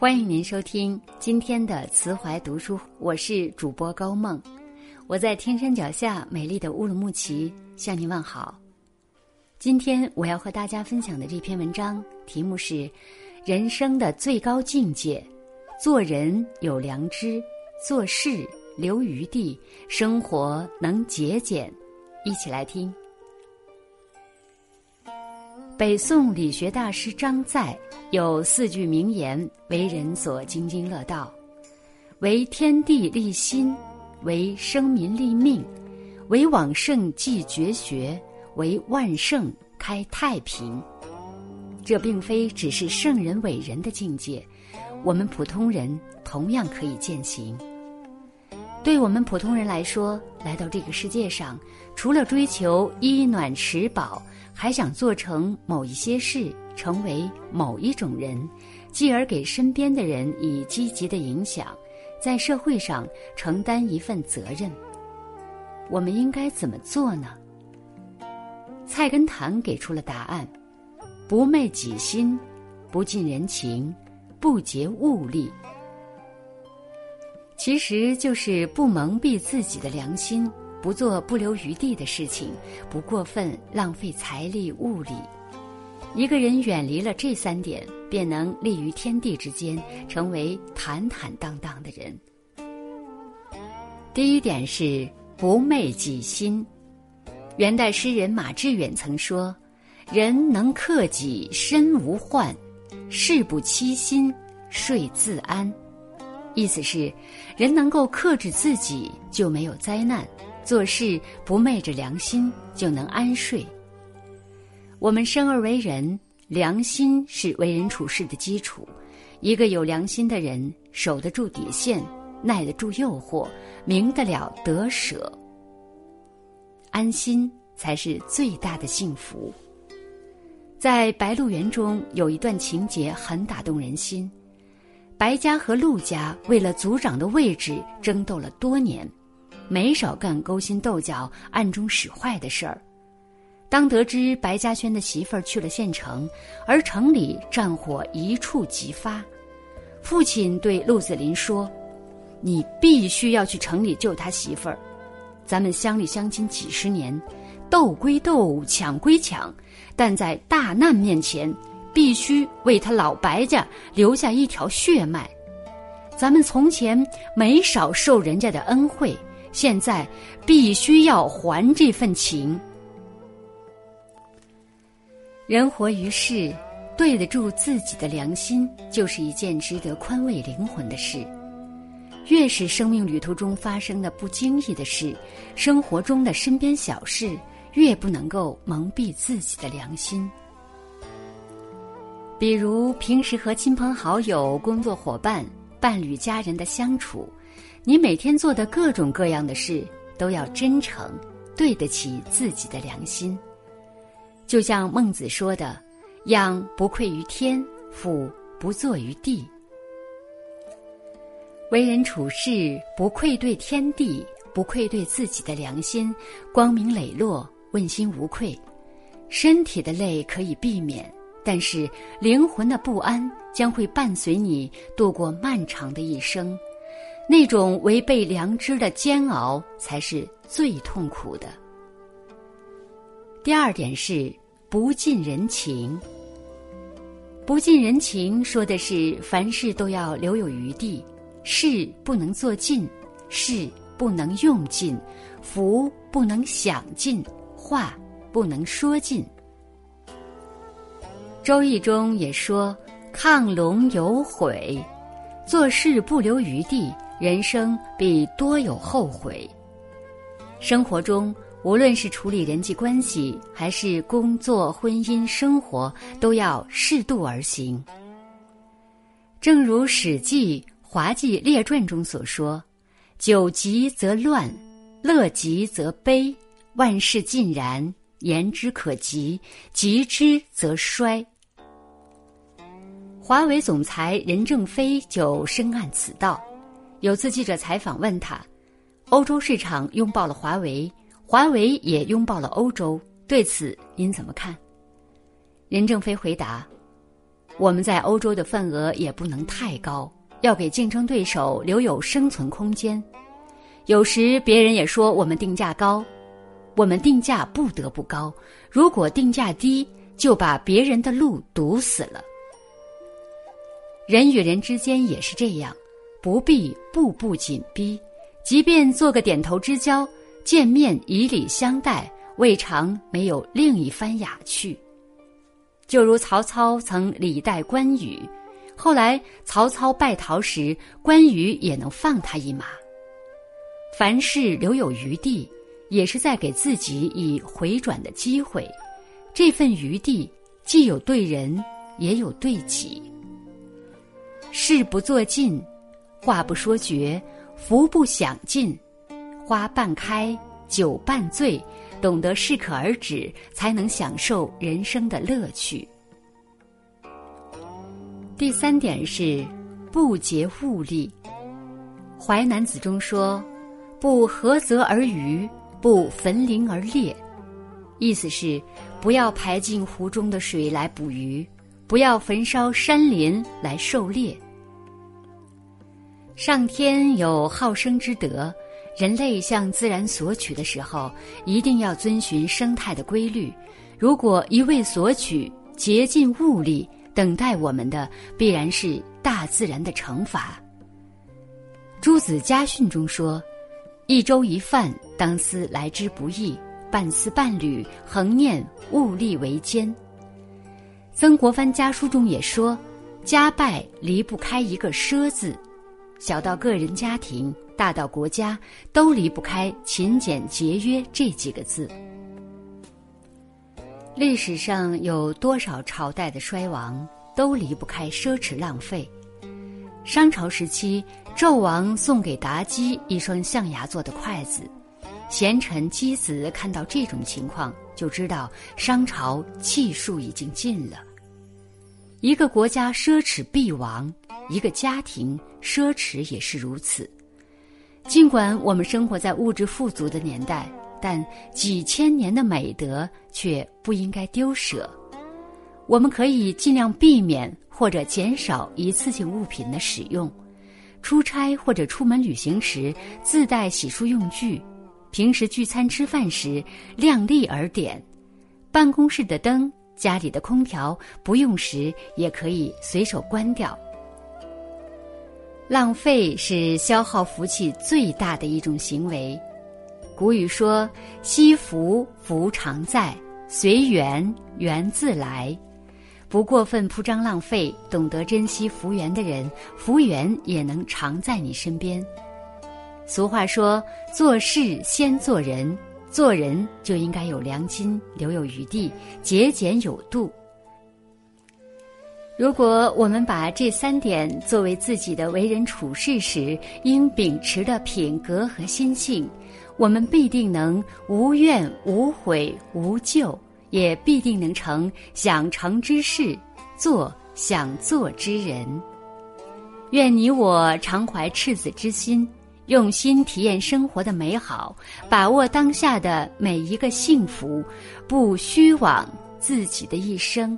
欢迎您收听今天的慈怀读书，我是主播高梦，我在天山脚下美丽的乌鲁木齐向您问好。今天我要和大家分享的这篇文章题目是《人生的最高境界：做人有良知，做事留余地，生活能节俭》。一起来听。北宋理学大师张载有四句名言，为人所津津乐道：为天地立心，为生民立命，为往圣继绝学，为万圣开太平。这并非只是圣人伟人的境界，我们普通人同样可以践行。对我们普通人来说，来到这个世界上，除了追求衣暖食饱。还想做成某一些事，成为某一种人，继而给身边的人以积极的影响，在社会上承担一份责任。我们应该怎么做呢？菜根谭给出了答案：不昧己心，不近人情，不竭物力。其实就是不蒙蔽自己的良心。不做不留余地的事情，不过分浪费财力物力。一个人远离了这三点，便能立于天地之间，成为坦坦荡荡的人。第一点是不昧己心。元代诗人马致远曾说：“人能克己，身无患；事不欺心，睡自安。”意思是，人能够克制自己，就没有灾难。做事不昧着良心，就能安睡。我们生而为人，良心是为人处事的基础。一个有良心的人，守得住底线，耐得住诱惑，明得了得舍，安心才是最大的幸福。在《白鹿原》中有一段情节很打动人心：白家和陆家为了族长的位置争斗了多年。没少干勾心斗角、暗中使坏的事儿。当得知白嘉轩的媳妇儿去了县城，而城里战火一触即发，父亲对陆子霖说：“你必须要去城里救他媳妇儿。咱们乡里乡亲几十年，斗归斗，抢归抢，但在大难面前，必须为他老白家留下一条血脉。咱们从前没少受人家的恩惠。”现在必须要还这份情。人活于世，对得住自己的良心，就是一件值得宽慰灵魂的事。越是生命旅途中发生的不经意的事，生活中的身边小事，越不能够蒙蔽自己的良心。比如平时和亲朋好友、工作伙伴、伴侣、家人的相处。你每天做的各种各样的事，都要真诚，对得起自己的良心。就像孟子说的：“养不愧于天，俯不作于地。”为人处事不愧对天地，不愧对自己的良心，光明磊落，问心无愧。身体的累可以避免，但是灵魂的不安将会伴随你度过漫长的一生。那种违背良知的煎熬才是最痛苦的。第二点是不近人情。不近人情说的是凡事都要留有余地，事不能做尽，事不能用尽，福不能享尽，话不能说尽。《周易》中也说：“亢龙有悔，做事不留余地。”人生必多有后悔。生活中，无论是处理人际关系，还是工作、婚姻、生活，都要适度而行。正如《史记·滑稽列传》中所说：“久极则乱，乐极则悲，万事尽然，言之可及；急之则衰。”华为总裁任正非就深谙此道。有次记者采访问他：“欧洲市场拥抱了华为，华为也拥抱了欧洲，对此您怎么看？”任正非回答：“我们在欧洲的份额也不能太高，要给竞争对手留有生存空间。有时别人也说我们定价高，我们定价不得不高。如果定价低，就把别人的路堵死了。人与人之间也是这样，不必步步紧逼，即便做个点头之交，见面以礼相待，未尝没有另一番雅趣。就如曹操曾礼待关羽，后来曹操败逃时，关羽也能放他一马。凡事留有余地，也是在给自己以回转的机会。这份余地，既有对人，也有对己。事不做尽，话不说绝，福不享尽，花半开，酒半醉，懂得适可而止，才能享受人生的乐趣。第三点是不竭物力。《淮南子》中说：“不涸泽而渔，不焚林而猎。”意思是不要排进湖中的水来捕鱼。不要焚烧山林来狩猎。上天有好生之德，人类向自然索取的时候，一定要遵循生态的规律。如果一味索取，竭尽物力，等待我们的必然是大自然的惩罚。朱子家训中说：“一粥一饭，当思来之不易；半丝半缕，恒念物力维艰。”曾国藩家书中也说：“家败离不开一个奢字，小到个人家庭，大到国家，都离不开勤俭节约这几个字。”历史上有多少朝代的衰亡，都离不开奢侈浪费。商朝时期，纣王送给妲己一双象牙做的筷子，贤臣箕子看到这种情况，就知道商朝气数已经尽了。一个国家奢侈必亡，一个家庭奢侈也是如此。尽管我们生活在物质富足的年代，但几千年的美德却不应该丢舍。我们可以尽量避免或者减少一次性物品的使用，出差或者出门旅行时自带洗漱用具，平时聚餐吃饭时量力而点，办公室的灯。家里的空调不用时也可以随手关掉。浪费是消耗福气最大的一种行为。古语说：“惜福，福常在；随缘，缘自来。”不过分铺张浪费，懂得珍惜福缘的人，福缘也能常在你身边。俗话说：“做事先做人。”做人就应该有良心，留有余地，节俭有度。如果我们把这三点作为自己的为人处事时应秉持的品格和心性，我们必定能无怨无悔无咎，也必定能成想成之事，做想做之人。愿你我常怀赤子之心。用心体验生活的美好，把握当下的每一个幸福，不虚妄自己的一生。